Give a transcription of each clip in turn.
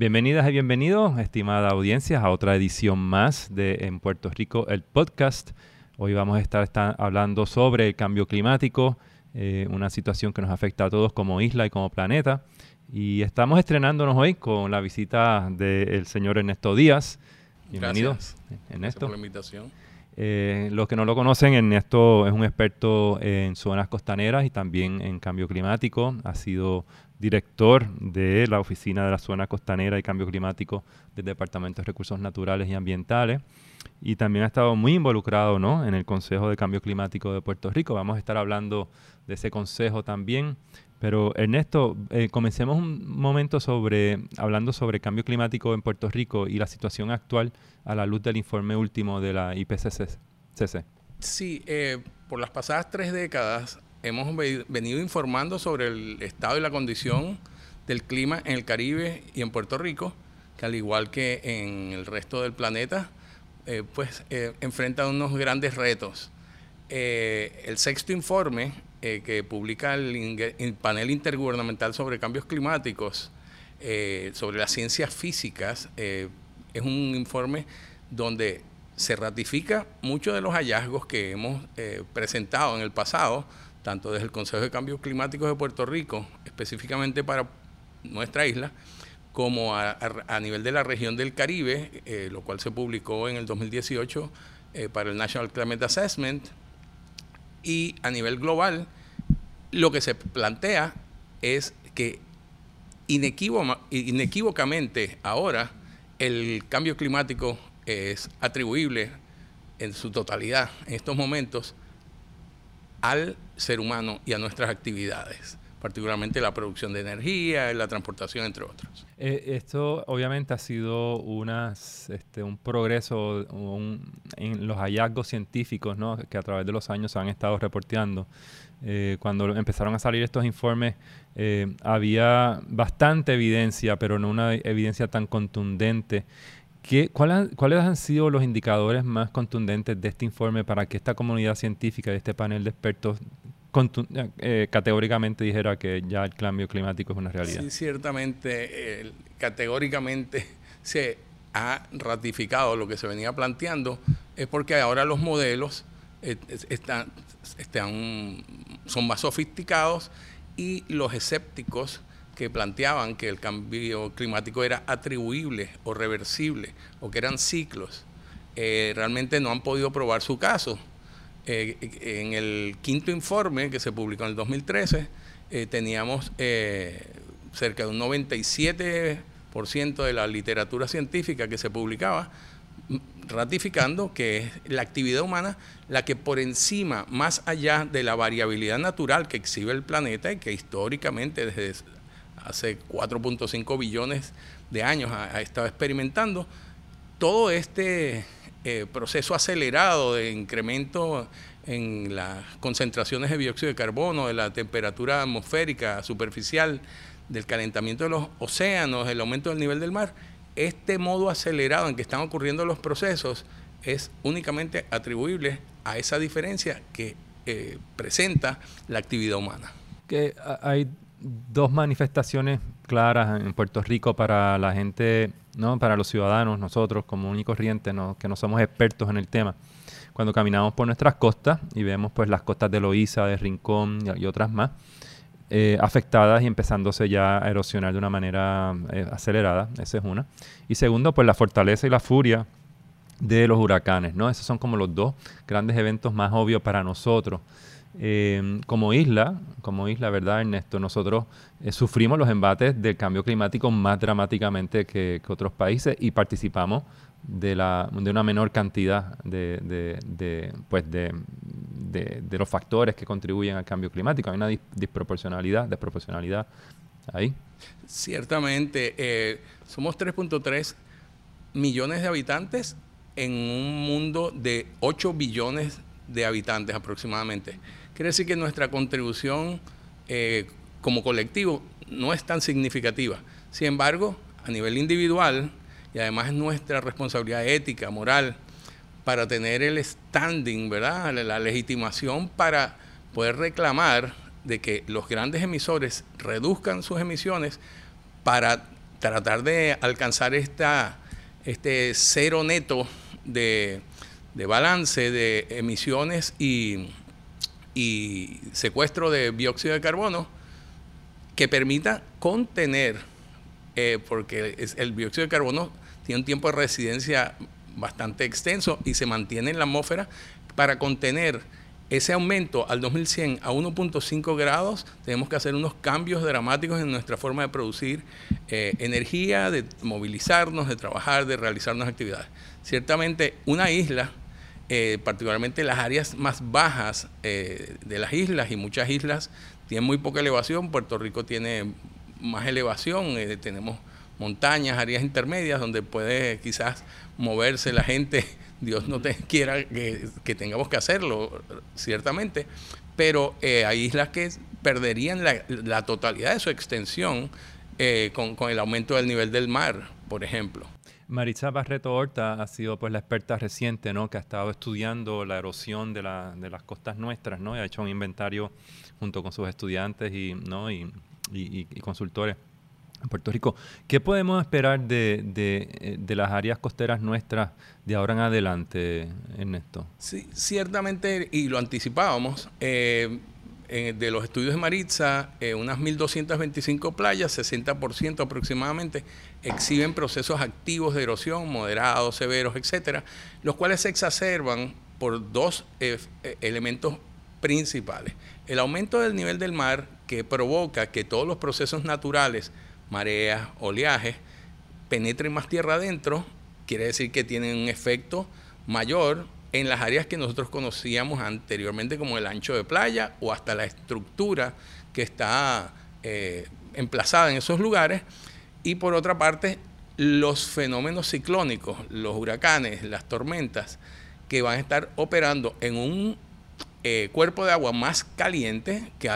Bienvenidas y bienvenidos, estimada audiencia, a otra edición más de En Puerto Rico, el podcast. Hoy vamos a estar, hablando sobre el cambio climático, eh, una situación que nos afecta a todos como isla y como planeta. Y estamos estrenándonos hoy con la visita del señor Ernesto Díaz. Bienvenido, Ernesto. Gracias por la invitación. Eh, los que no lo conocen, Ernesto es un experto en zonas costaneras y también en cambio climático. Ha sido director de la Oficina de la Zona Costanera y Cambio Climático del Departamento de Recursos Naturales y Ambientales. Y también ha estado muy involucrado ¿no? en el Consejo de Cambio Climático de Puerto Rico. Vamos a estar hablando de ese consejo también. Pero Ernesto, eh, comencemos un momento sobre hablando sobre cambio climático en Puerto Rico y la situación actual a la luz del informe último de la IPCC. Sí, eh, por las pasadas tres décadas hemos venido informando sobre el estado y la condición del clima en el Caribe y en Puerto Rico, que al igual que en el resto del planeta, eh, pues eh, enfrenta unos grandes retos. Eh, el sexto informe que publica el, panel intergubernamental sobre cambios climáticos, sobre las ciencias físicas, es un informe donde se ratifica muchos de los hallazgos que hemos presentado en el pasado tanto desde el Consejo de Cambios Climáticos de Puerto Rico, específicamente para nuestra isla, como a, nivel de la región del Caribe, eh, lo cual se publicó en el 2018 eh, para el National Climate Assessment, y a nivel global, lo que se plantea es que inequívocamente ahora el cambio climático es atribuible en su totalidad en estos momentos al ser humano y a nuestras actividades particularmente la producción de energía, la transportación, entre otros. Eh, esto obviamente ha sido este, un progreso en los hallazgos científicos ¿no? que a través de los años se han estado reporteando. Eh, cuando empezaron a salir estos informes, eh, había bastante evidencia, pero no una evidencia tan contundente ¿Cuáles han sido los indicadores más contundentes de este informe para que esta comunidad científica y este panel de expertos eh, categóricamente dijera que ya el cambio climático es una realidad? Sí, ciertamente, categóricamente se ha ratificado lo que se venía planteando, es porque ahora los modelos eh, están, están, son más sofisticados y los escépticos que planteaban que el cambio climático era atribuible o reversible o que eran ciclos, eh, realmente no han podido probar su caso. Eh, en el quinto informe que se publicó en el 2013, eh, teníamos cerca de un 97% de la literatura científica que se publicaba ratificando que es la actividad humana la que por encima, más allá de la variabilidad natural que exhibe el planeta y que históricamente desde hace 4.5 billones de años ha, estado experimentando, todo este eh, proceso acelerado de incremento en las concentraciones de dióxido de carbono, de la temperatura atmosférica superficial, del calentamiento de los océanos, el aumento del nivel del mar, este modo acelerado en que están ocurriendo los procesos es únicamente atribuible a esa diferencia que eh, presenta la actividad humana. Que hay dos manifestaciones claras en Puerto Rico para la gente, ¿no? para los ciudadanos, nosotros como y corriente, que no somos expertos en el tema. Cuando caminamos por nuestras costas y vemos pues las costas de Loíza, de Rincón y, otras más, eh, afectadas y empezándose ya a erosionar de una manera eh, acelerada, esa es una. Y segundo, pues la fortaleza y la furia de los huracanes, ¿no? Esos son como los dos grandes eventos más obvios para nosotros. Em, como isla, como isla, ¿verdad, Ernesto? Nosotros eh, sufrimos los embates del cambio climático más dramáticamente que, otros países y participamos de, la, de una menor cantidad de, pues de, los factores que contribuyen al cambio climático. Hay una disproporcionalidad, desproporcionalidad ahí. Ciertamente, eh, somos 3.3 millones de habitantes en un mundo de 8 billones de habitantes aproximadamente. Quiere decir que nuestra contribución eh, como colectivo no es tan significativa. Sin embargo, a nivel individual, y además es nuestra responsabilidad ética, moral, para tener el standing, ¿verdad? La legitimación para poder reclamar de que los grandes emisores reduzcan sus emisiones para tratar de alcanzar esta, este cero neto de, balance de emisiones y, y secuestro de dióxido de carbono que permita contener, eh, porque el dióxido de carbono tiene un tiempo de residencia bastante extenso y se mantiene en la atmósfera para contener ese aumento al 2100 a 1.5 grados, tenemos que hacer unos cambios dramáticos en nuestra forma de producir eh, energía, de movilizarnos, de trabajar, de realizarnos actividades. Ciertamente una isla, eh, particularmente las áreas más bajas eh, de las islas y muchas islas tienen muy poca elevación, Puerto Rico tiene más elevación, tenemos montañas, áreas intermedias donde puede quizás moverse la gente Dios no te quiera que, tengamos que hacerlo, ciertamente, pero eh, hay islas que perderían la, totalidad de su extensión eh, con, el aumento del nivel del mar, por ejemplo. Maritza Barreto Horta ha sido pues la experta reciente, ¿no? Que ha estado estudiando la erosión de, las costas nuestras, ¿no? Y ha hecho un inventario junto con sus estudiantes y, ¿no? y consultores en Puerto Rico. ¿Qué podemos esperar de, de, de, las áreas costeras nuestras de ahora en adelante, Ernesto? Sí, ciertamente, y lo anticipábamos, eh, de los estudios de Maritza, eh, unas 1.225 playas, 60% aproximadamente, exhiben procesos activos de erosión, moderados, severos, etcétera, los cuales se exacerban por dos eh, elementos principales. El aumento del nivel del mar que provoca que todos los procesos naturales mareas, oleaje, penetren más tierra adentro, quiere decir que tienen un efecto mayor en las áreas que nosotros conocíamos anteriormente como el ancho de playa o hasta la estructura que está eh, emplazada en esos lugares. Y por otra parte, los fenómenos ciclónicos, los huracanes, las tormentas, que van a estar operando en un eh, cuerpo de agua más caliente, que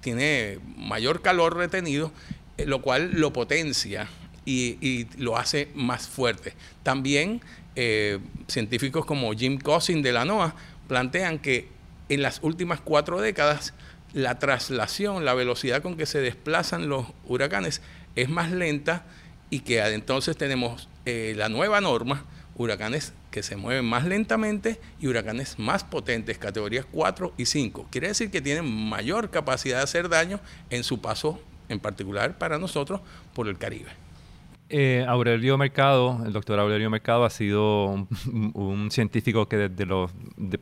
tiene mayor calor retenido eh, lo cual lo potencia y, lo hace más fuerte. También eh, científicos como Jim Cousin de la NOAA plantean que en las últimas cuatro décadas la traslación, la velocidad con que se desplazan los huracanes es más lenta y que entonces tenemos eh, la nueva norma, huracanes que se mueven más lentamente y huracanes más potentes, categorías 4 y 5. Quiere decir que tienen mayor capacidad de hacer daño en su paso en particular para nosotros, por el Caribe. Eh, Aurelio Mercado, el doctor Aurelio Mercado ha sido un, científico que desde los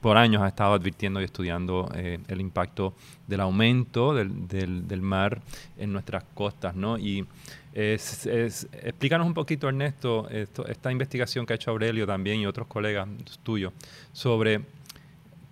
por años ha estado advirtiendo y estudiando eh, el impacto del aumento del, mar en nuestras costas, ¿no? Y es, explícanos un poquito, Ernesto, esta investigación que ha hecho Aurelio también y otros colegas tuyos sobre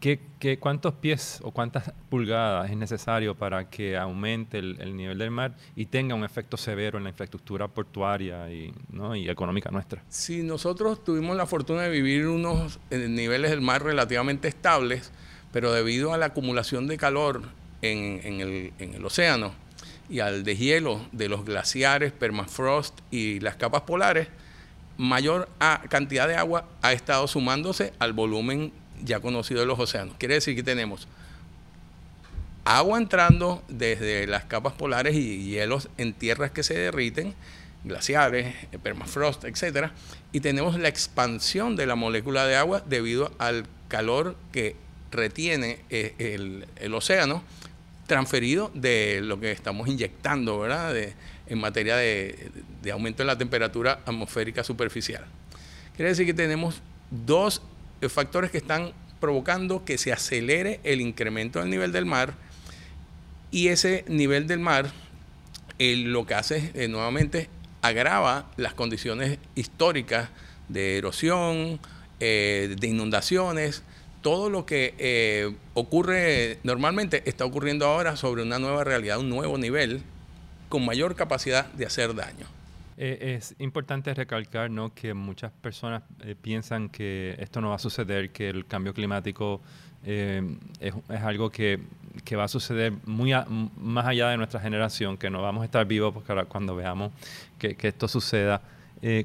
¿Qué, cuántos pies o cuántas pulgadas es necesario para que aumente el, nivel del mar y tenga un efecto severo en la infraestructura portuaria y, y económica nuestra? Si nosotros tuvimos la fortuna de vivir unos eh, niveles del mar relativamente estables, pero debido a la acumulación de calor en, el, en el océano y al deshielo de los glaciares, permafrost y las capas polares, mayor cantidad de agua ha estado sumándose al volumen ya conocido de los océanos. Quiere decir que tenemos agua entrando desde las capas polares y hielos en tierras que se derriten, glaciares, permafrost, etcétera, y tenemos la expansión de la molécula de agua debido al calor que retiene eh, el, océano transferido de lo que estamos inyectando, ¿verdad? en materia de, de aumento de la temperatura atmosférica superficial. Quiere decir que tenemos dos factores que están provocando que se acelere el incremento del nivel del mar y ese nivel del mar lo que hace eh, nuevamente agrava las condiciones históricas de erosión, eh, de inundaciones, todo lo que eh, ocurre normalmente está ocurriendo ahora sobre una nueva realidad, un nuevo nivel con mayor capacidad de hacer daño. Eh, es importante recalcar ¿no? que muchas personas eh, piensan que esto no va a suceder, que el cambio climático eh, es, es, algo que, que, va a suceder muy más allá de nuestra generación, que no vamos a estar vivos cuando veamos que, que esto suceda.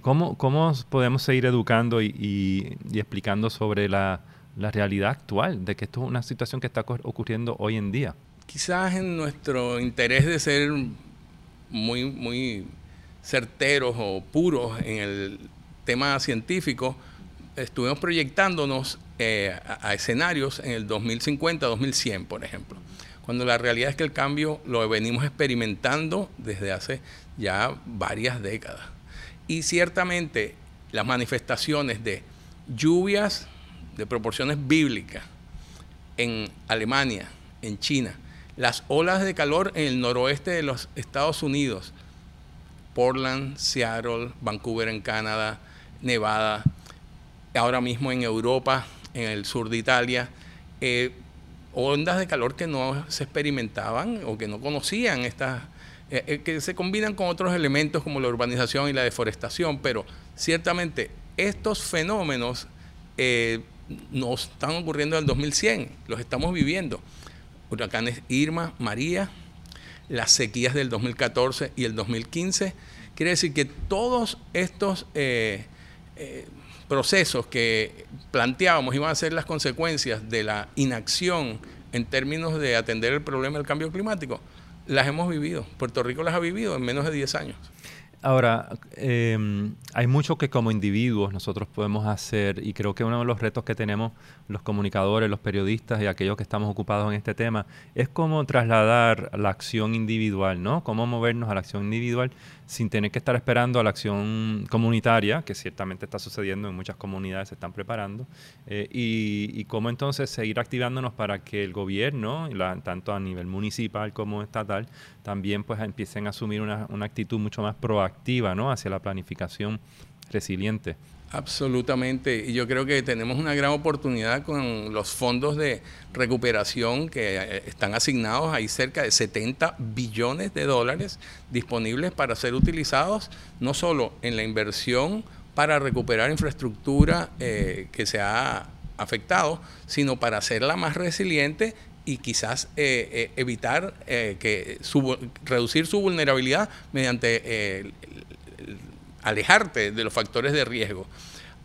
¿cómo, ¿Cómo podemos seguir educando y, y, y explicando sobre la, la realidad actual, de que esto es una situación que está ocurriendo hoy en día? Quizás en nuestro interés de ser muy, muy certeros o puros en el tema científico, estuvimos proyectándonos eh, a, escenarios en el 2050, 2100, por ejemplo. Cuando la realidad es que el cambio lo venimos experimentando desde hace ya varias décadas. Y ciertamente las manifestaciones de lluvias de proporciones bíblicas en Alemania, en China, las olas de calor en el noroeste de los Estados Unidos, Portland, Seattle, Vancouver en Canadá, Nevada, ahora mismo en Europa, en el sur de Italia, eh, ondas de calor que no se experimentaban o que no conocían estas, eh, eh, que se combinan con otros elementos como la urbanización y la deforestación, pero ciertamente estos fenómenos no están ocurriendo en el 2100, los estamos viviendo. Huracanes Irma, María, las sequías del 2014 y el 2015. Quiere decir que todos estos procesos que planteábamos iban a ser las consecuencias de la inacción en términos de atender el problema del cambio climático, las hemos vivido. Puerto Rico las ha vivido en menos de 10 años. Ahora, em, hay mucho que como individuos nosotros podemos hacer y creo que uno de los retos que tenemos los comunicadores, los periodistas y aquellos que estamos ocupados en este tema es cómo trasladar la acción individual, ¿no? Cómo movernos a la acción individual sin tener que estar esperando a la acción comunitaria, que ciertamente está sucediendo en muchas comunidades, se están preparando, eh, y, cómo entonces seguir activándonos para que el gobierno, tanto a nivel municipal como estatal, también pues empiecen a asumir una, una actitud mucho más proactiva ¿no? hacia la planificación resiliente. Absolutamente. Y yo creo que tenemos una gran oportunidad con los fondos de recuperación que eh, están asignados. Hay cerca de 70 billones de dólares disponibles para ser utilizados no solo en la inversión para recuperar infraestructura eh, que se ha afectado, sino para hacerla más resiliente y quizás eh, evitar que reducir su vulnerabilidad mediante alejarte de los factores de riesgo.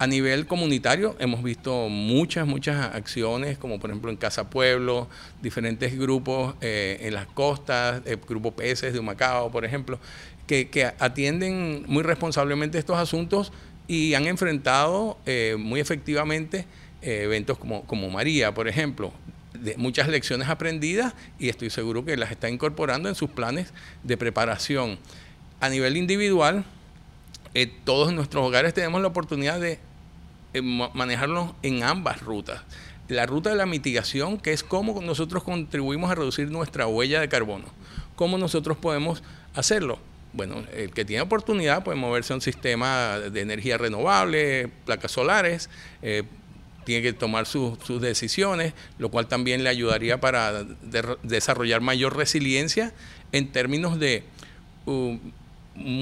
A nivel comunitario hemos visto muchas, muchas acciones, como por ejemplo en Casa Pueblo, diferentes grupos eh, en las costas, el grupo Peces de Humacao, por ejemplo, que, atienden muy responsablemente estos asuntos y han enfrentado eh, muy efectivamente eh, eventos como, como María, por ejemplo, de muchas lecciones aprendidas y estoy seguro que las está incorporando en sus planes de preparación. A nivel individual, eh, todos nuestros hogares tenemos la oportunidad de eh, manejarnos en ambas rutas. La ruta de la mitigación, que es cómo nosotros contribuimos a reducir nuestra huella de carbono. ¿Cómo nosotros podemos hacerlo? Bueno, el que tiene oportunidad puede moverse a un sistema de energía renovable, placas solares, eh, tiene que tomar sus decisiones, lo cual también le ayudaría para desarrollar mayor resiliencia en términos de un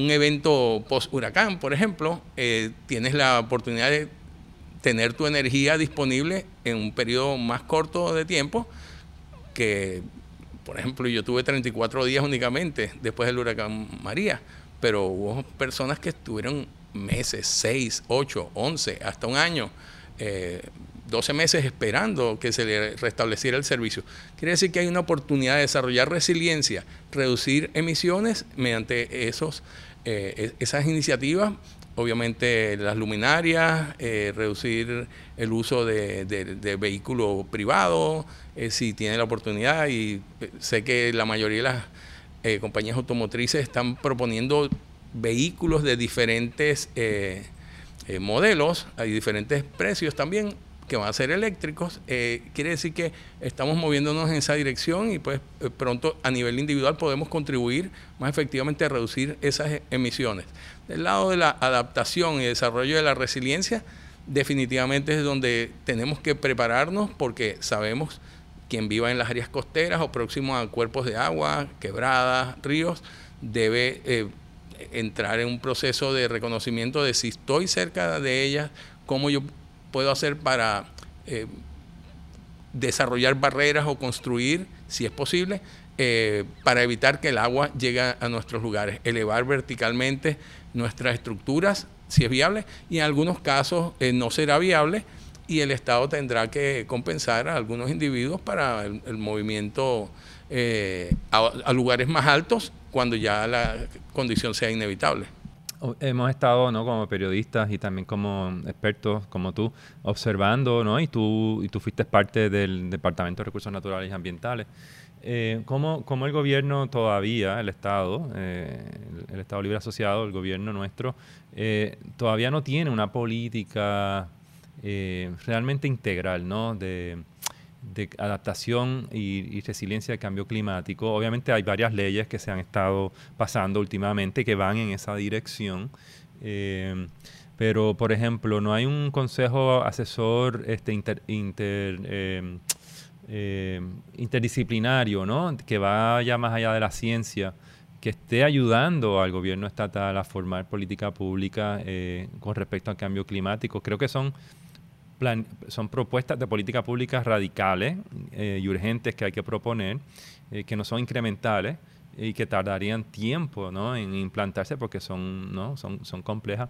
evento post-huracán, por ejemplo, eh, tienes la oportunidad de tener tu energía disponible en un periodo más corto de tiempo que, por ejemplo, yo tuve 34 días únicamente después del huracán María, pero hubo personas que estuvieron meses, 6, 8, 11, hasta un año. Eh, 12 meses esperando que se le restableciera el servicio. Quiere decir que hay una oportunidad de desarrollar resiliencia, reducir emisiones mediante esos, eh, e-, esas iniciativas, obviamente las luminarias, eh, reducir el uso de, de, vehículos privados, eh, si tiene la oportunidad, y sé que la mayoría de las compañías automotrices están proponiendo vehículos de diferentes modelos, hay diferentes precios también, que van a ser eléctricos, eh, quiere decir que estamos moviéndonos en esa dirección y pues eh, pronto a nivel individual podemos contribuir más efectivamente a reducir esas e-, emisiones. Del lado de la adaptación y desarrollo de la resiliencia, definitivamente es donde tenemos que prepararnos porque sabemos quien viva en las áreas costeras o próximo a cuerpos de agua, quebradas, ríos, debe eh, entrar en un proceso de reconocimiento de si estoy cerca de ellas, cómo yo puedo hacer para eh, desarrollar barreras o construir, si es posible, eh, para evitar que el agua llegue a nuestros lugares, elevar verticalmente nuestras estructuras, si es viable, y en algunos casos eh, no será viable y el Estado tendrá que compensar a algunos individuos para el, movimiento a lugares más altos cuando ya la condición sea inevitable. hemos estado, ¿no? Como periodistas y también como expertos como tú, observando, ¿no? Y tú, y tú fuiste parte del Departamento de Recursos Naturales y Ambientales. Eh, ¿cómo, ¿cómo, el gobierno todavía, el Estado, eh, el, Estado Libre Asociado, el gobierno nuestro, eh, todavía no tiene una política eh, realmente integral, ¿no? De, de adaptación y, resiliencia al cambio climático. Obviamente hay varias leyes que se han estado pasando últimamente que van en esa dirección. Eh, pero, por ejemplo, no hay un consejo asesor este, inter, eh, eh, interdisciplinario ¿no? que vaya más allá de la ciencia, que esté ayudando al gobierno estatal a formar política pública con respecto al cambio climático. Creo que son son propuestas de política pública radicales eh, y urgentes que hay que proponer, eh, que no son incrementales y que tardarían tiempo en implantarse porque son, ¿no? son, son complejas.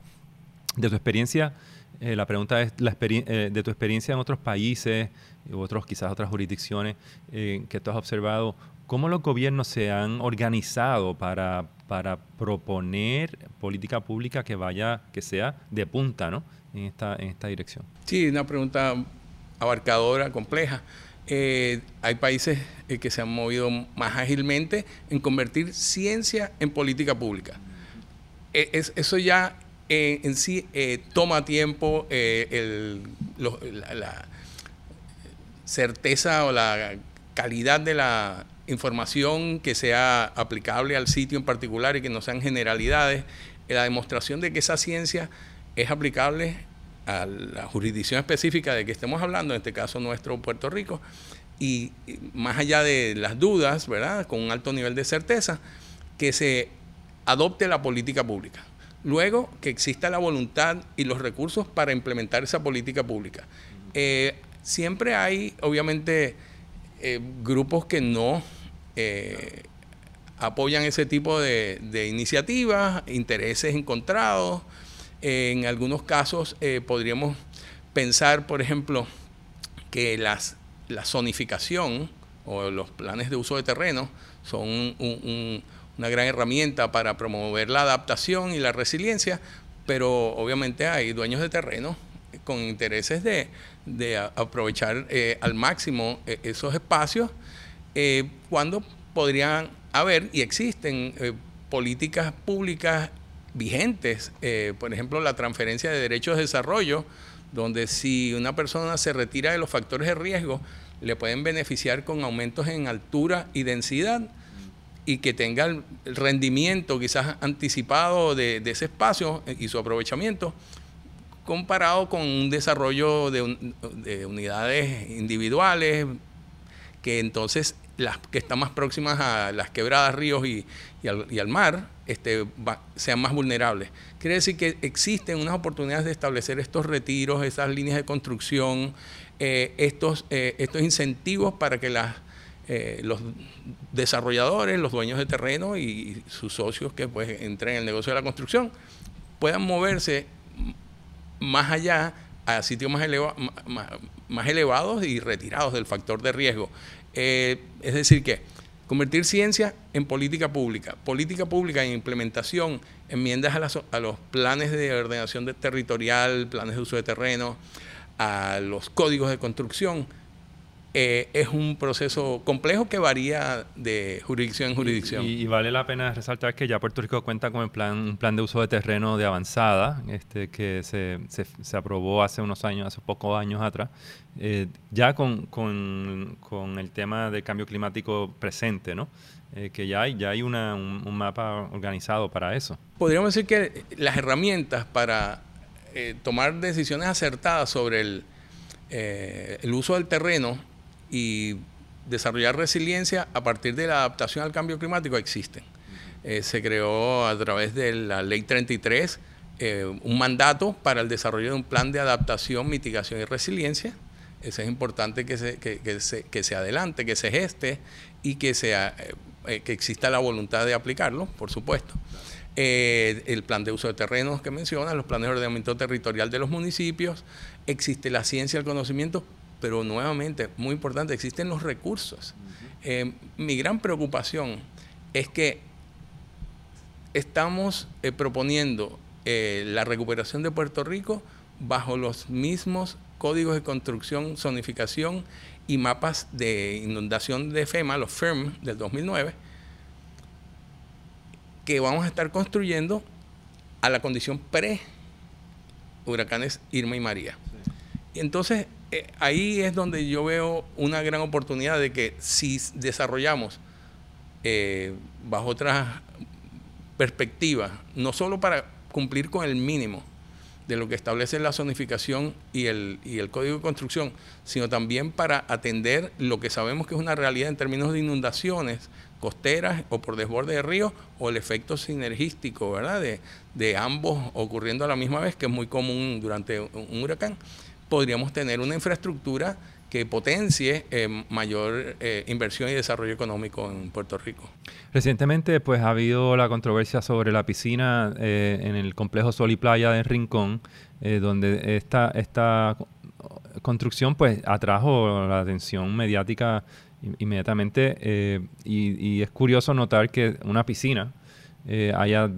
De tu experiencia, eh, la pregunta es la de tu experiencia en otros países, otros quizás otras jurisdicciones que tú has observado, ¿cómo los gobiernos se han organizado para, para proponer política pública que vaya, que sea de punta, ¿no? En esta, en esta dirección? Sí, una pregunta abarcadora, compleja. Eh, hay países eh, que se han movido más ágilmente en convertir ciencia en política pública. E, es, eso ya eh, en sí toma tiempo, la, certeza o la calidad de la información que sea aplicable al sitio en particular y que no sean generalidades, la demostración de que esa ciencia es aplicable a la jurisdicción específica de que estemos hablando, en este caso nuestro Puerto Rico, y más allá de las dudas, ¿verdad? Con un alto nivel de certeza, que se adopte la política pública. Luego, que exista la voluntad y los recursos para implementar esa política pública. Eh, siempre hay, obviamente, eh, grupos que no eh, apoyan ese tipo de, de iniciativas, intereses encontrados, en algunos casos eh, podríamos pensar, por ejemplo, que las, la zonificación o los planes de uso de terreno son una gran herramienta para promover la adaptación y la resiliencia, pero obviamente hay dueños de terreno con intereses de, aprovechar eh, al máximo eh, esos espacios, cuando podrían haber y existen políticas públicas vigentes, eh, por ejemplo, la transferencia de derechos de desarrollo, donde si una persona se retira de los factores de riesgo, le pueden beneficiar con aumentos en altura y densidad y que tenga el rendimiento quizás anticipado de, ese espacio y su aprovechamiento comparado con un desarrollo de, unidades individuales que entonces las que están más próximas a las quebradas, ríos y, al, mar, este, sean más vulnerables. Quiere decir que existen unas oportunidades de establecer estos retiros, esas líneas de construcción, eh, estos, eh, estos incentivos para que las, eh, los desarrolladores, los dueños de terreno y sus socios que pues, entren en el negocio de la construcción puedan moverse más allá a sitios más, más, elevados y retirados del factor de riesgo. es decir, que Convertir ciencia en política pública. Política pública en implementación, enmiendas a, los planes de ordenación territorial, planes de uso de terreno, a los códigos de construcción. Eh, es un proceso complejo que varía de jurisdicción en jurisdicción. Y, vale la pena resaltar que ya Puerto Rico cuenta con plan, un plan de uso de terreno de avanzada, este, que se, se, aprobó hace unos años, hace pocos años atrás, eh, ya con, con, con, el tema del cambio climático presente, ¿no? Eh, que ya hay, ya hay una, un, mapa organizado para eso. Podríamos decir que las herramientas para tomar decisiones acertadas sobre el, el uso del terreno y desarrollar resiliencia a partir de la adaptación al cambio climático existen. Eh, se creó a través de la Ley 33 eh, un mandato para el desarrollo de un plan de adaptación, mitigación y resiliencia. Eso es importante que se, que, se, que se adelante, que se geste y que, sea, eh, que exista la voluntad de aplicarlo, por supuesto. el plan de uso de terrenos que menciona, los planes de ordenamiento territorial de los municipios, existe la ciencia, el conocimiento, pero nuevamente, muy importante, existen los recursos. Eh, mi gran preocupación es que estamos eh, proponiendo eh, la recuperación de Puerto Rico bajo los mismos códigos de construcción, zonificación y mapas de inundación de FEMA, los FERM del 2009, que vamos a estar construyendo a la condición pre huracanes Irma y María. Y entonces eh, ahí es donde yo veo una gran oportunidad de que si desarrollamos eh, bajo otra perspectiva, no solo para cumplir con el mínimo de lo que establece la zonificación y el, código de construcción, sino también para atender lo que sabemos que es una realidad en términos de inundaciones costeras o por desborde de ríos o el efecto sinergístico, ¿verdad? De ambos ocurriendo a la misma vez, que es muy común durante un huracán, podríamos tener una infraestructura que potencie eh, mayor eh, inversión y desarrollo económico en Puerto Rico. Recientemente, pues ha habido la controversia sobre la piscina eh, en el complejo Sol y Playa de Rincón, donde esta, esta construcción pues atrajo la atención mediática inmediatamente y, es curioso notar que una piscina haya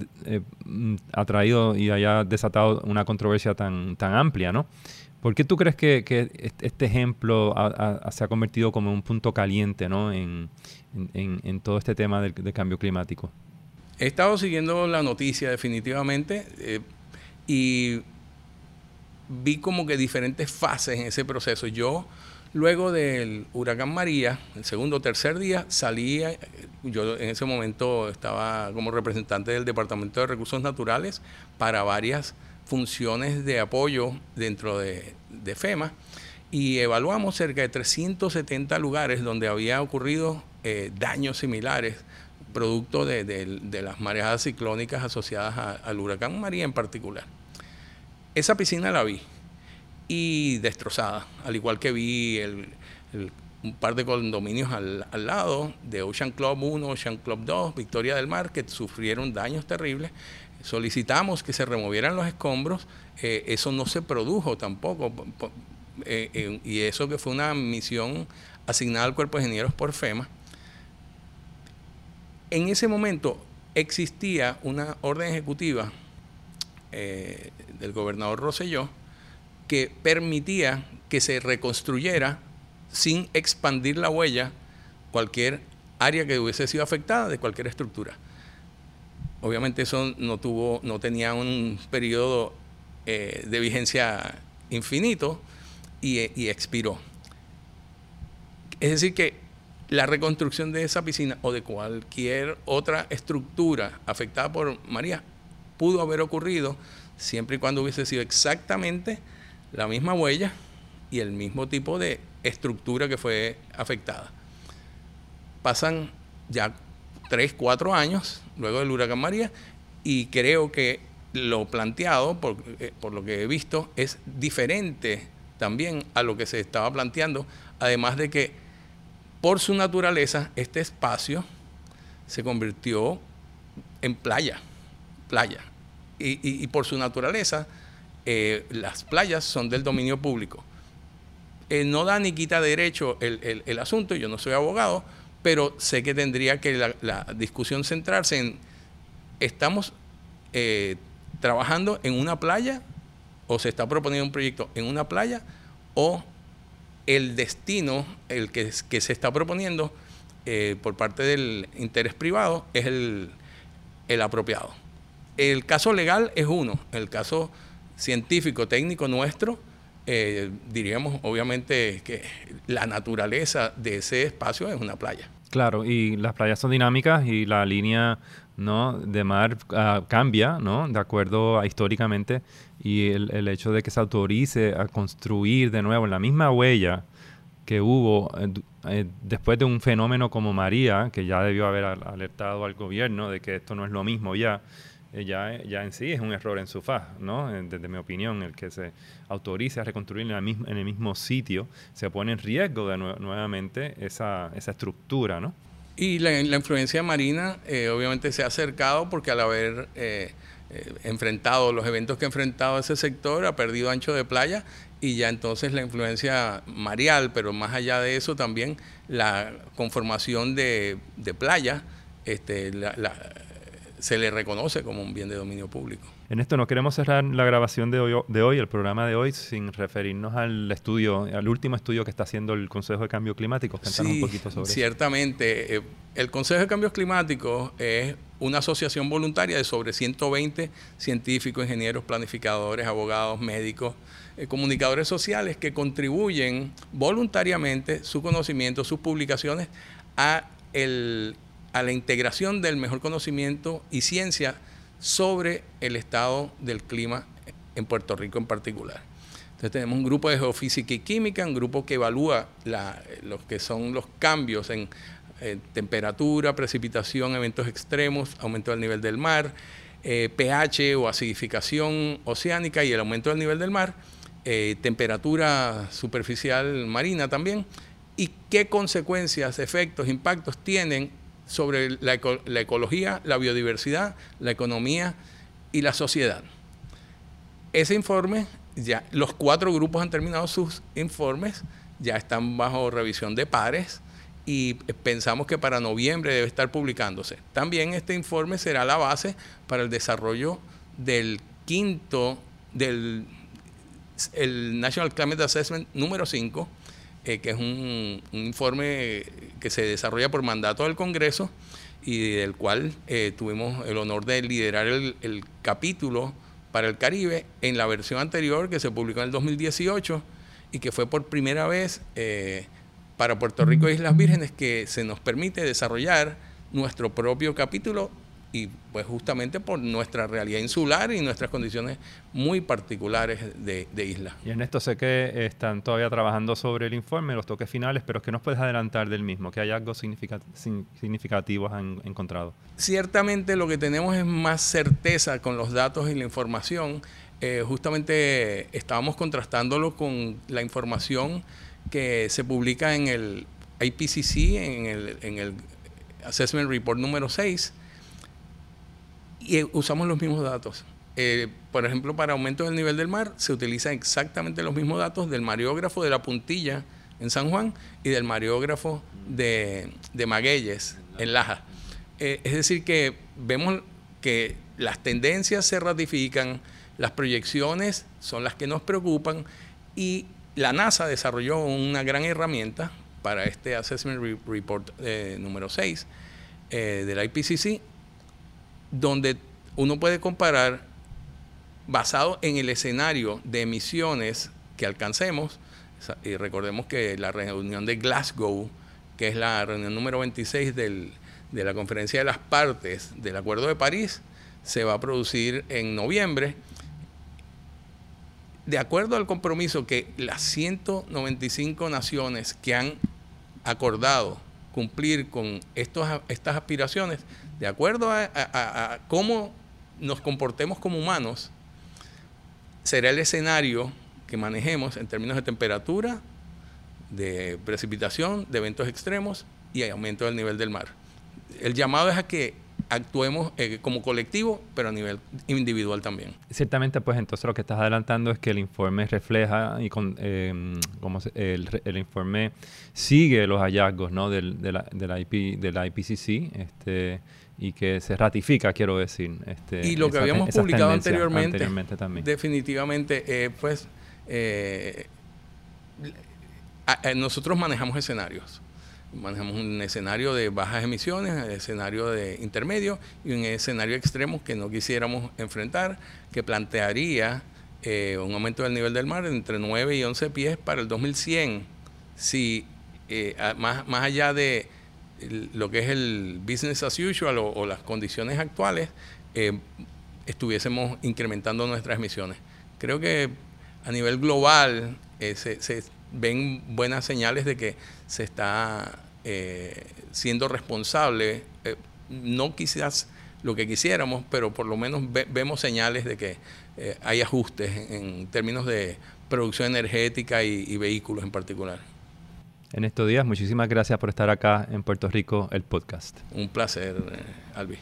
atraído y haya desatado una controversia tan, tan amplia, ¿no? ¿Por qué tú crees que, este ejemplo se ha convertido como un punto caliente ¿no? en, todo este tema del, cambio climático? He estado siguiendo la noticia definitivamente eh, y vi como que diferentes fases en ese proceso. Yo, luego del huracán María, el segundo o tercer día, salí, eh, yo en ese momento estaba como representante del Departamento de Recursos Naturales para varias funciones de apoyo dentro de, FEMA y evaluamos cerca de 370 lugares donde había ocurrido eh, daños similares producto de, las marejadas ciclónicas asociadas al huracán María en particular. Esa piscina la vi y destrozada, al igual que vi un par de condominios al, al, lado de Ocean Club 1, Ocean Club 2, Victoria del Mar, que sufrieron daños terribles solicitamos que se removieran los escombros, eh, eso no se produjo tampoco, eh, eh, y eso que fue una misión asignada al Cuerpo de Ingenieros por FEMA. En ese momento existía una orden ejecutiva del gobernador Rosselló que permitía que se reconstruyera sin expandir la huella cualquier área que hubiese sido afectada de cualquier estructura. Obviamente eso no tuvo, no tenía un periodo eh, de vigencia infinito y, expiró. Es decir, que la reconstrucción de esa piscina o de cualquier otra estructura afectada por María pudo haber ocurrido siempre y cuando hubiese sido exactamente la misma huella y el mismo tipo de estructura que fue afectada. Pasan ya tres, cuatro años luego del huracán María y creo que lo planteado, por, eh, por, lo que he visto, es diferente también a lo que se estaba planteando, además de que por su naturaleza este espacio se convirtió en playa, playa, y, por su naturaleza eh, las playas son del dominio público. Eh, no da ni quita derecho el, el, el asunto, yo no soy abogado, pero sé que tendría que la, discusión centrarse en, ¿estamos eh, trabajando en una playa o se está proponiendo un proyecto en una playa o el destino, el que, que se está proponiendo eh, por parte del interés privado es el, apropiado? El caso legal es uno, el caso científico, técnico nuestro, eh, diríamos obviamente que la naturaleza de ese espacio es una playa. Claro, y las playas son dinámicas y la línea ¿no? de mar ah, cambia, ¿no? De acuerdo a históricamente, y el, hecho de que se autorice a construir de nuevo en la misma huella que hubo eh, eh, después de un fenómeno como María, que ya debió haber alertado al gobierno de que esto no es lo mismo ya, eh, ya, en sí es un error en su faz, ¿no? Desde mi opinión, el que se autorice a reconstruir en, en el mismo sitio se pone en riesgo de nuevamente esa, esa estructura, ¿no? Y la, influencia marina eh, obviamente se ha acercado porque al haber eh, enfrentado los eventos que ha enfrentado ese sector ha perdido ancho de playa y ya entonces la influencia marial, pero más allá de eso también la conformación de, de playa, este, la se le reconoce como un bien de dominio público. En esto no queremos cerrar la grabación de hoy, de hoy, el programa de hoy, sin referirnos al estudio, al último estudio que está haciendo el Consejo de Cambio Climático. Cuéntanos un poquito sobre ciertamente. Eh, el Consejo de Cambios Climáticos es una asociación voluntaria de sobre 120 científicos, ingenieros, planificadores, abogados, médicos, eh, comunicadores sociales que contribuyen voluntariamente su conocimiento, sus publicaciones a el a la integración del mejor conocimiento y ciencia sobre el estado del clima en Puerto Rico en particular. Entonces tenemos un grupo de geofísica y química, un grupo que evalúa la, lo que son los cambios en eh, temperatura, precipitación, eventos extremos, aumento del nivel del mar, eh, pH o acidificación oceánica y el aumento del nivel del mar, eh, temperatura superficial marina también, y qué consecuencias, efectos, impactos tienen sobre la, ecología, la biodiversidad, la economía y la sociedad. Ese informe, ya los cuatro grupos han terminado sus informes, ya están bajo revisión de pares y pensamos que para noviembre debe estar publicándose. También este informe será la base para el desarrollo del quinto, del el National Climate Assessment número 5, eh, que es un, informe que se desarrolla por mandato del Congreso y del cual eh, tuvimos el honor de liderar el, capítulo para el Caribe en la versión anterior que se publicó en el 2018 y que fue por primera vez eh, para Puerto Rico e Islas Vírgenes que se nos permite desarrollar nuestro propio capítulo y pues justamente por nuestra realidad insular y nuestras condiciones muy particulares de, isla. Y en esto sé que están todavía trabajando sobre el informe, los toques finales, pero que nos puedes adelantar del mismo? ¿Qué hallazgos significativos han encontrado? Ciertamente lo que tenemos es más certeza con los datos y la información. Eh, justamente estábamos contrastándolo con la información que se publica en el IPCC, en el, en el Assessment Report número 6, y usamos los mismos datos. Eh, por ejemplo, para aumento del nivel del mar se utilizan exactamente los mismos datos del mareógrafo de la puntilla en San Juan y del mareógrafo de, de Magueyes en Laja. Eh, es decir, que vemos que las tendencias se ratifican, las proyecciones son las que nos preocupan y la NASA desarrolló una gran herramienta para este Assessment Report eh, número 6 del IPCC donde uno puede comparar basado en el escenario de emisiones que alcancemos, y recordemos que la reunión de Glasgow, que es la reunión número 26 de la conferencia de las partes del Acuerdo de París, se va a producir en noviembre. De acuerdo al compromiso que las 195 naciones que han acordado cumplir con estos, estas aspiraciones, de acuerdo a, cómo nos comportemos como humanos, será el escenario que manejemos en términos de temperatura, de precipitación, de eventos extremos y aumento del nivel del mar. El llamado es a que actuemos eh, como colectivo, pero a nivel individual también. Ciertamente, pues entonces lo que estás adelantando es que el informe refleja y con, eh, como el, informe sigue los hallazgos ¿no? del, de, la, de, la IP, de la IPCC este, y que se ratifica, quiero decir. Este, y lo que habíamos publicado anteriormente, también. definitivamente, eh, pues nosotros manejamos escenarios manejamos un escenario de bajas emisiones, un escenario de intermedio y un escenario extremo que no quisiéramos enfrentar, que plantearía eh, un aumento del nivel del mar entre 9 y 11 pies para el 2100, si eh, más, más allá de lo que es el business as usual o, las condiciones actuales, eh, estuviésemos incrementando nuestras emisiones. Creo que a nivel global se, se ven buenas señales de que se está eh, siendo responsable, eh, no quizás lo que quisiéramos, pero por lo menos vemos señales de que eh, hay ajustes en, términos de producción energética y vehículos en particular. En estos días, muchísimas gracias por estar acá en Puerto Rico, el podcast. Un placer, Albi.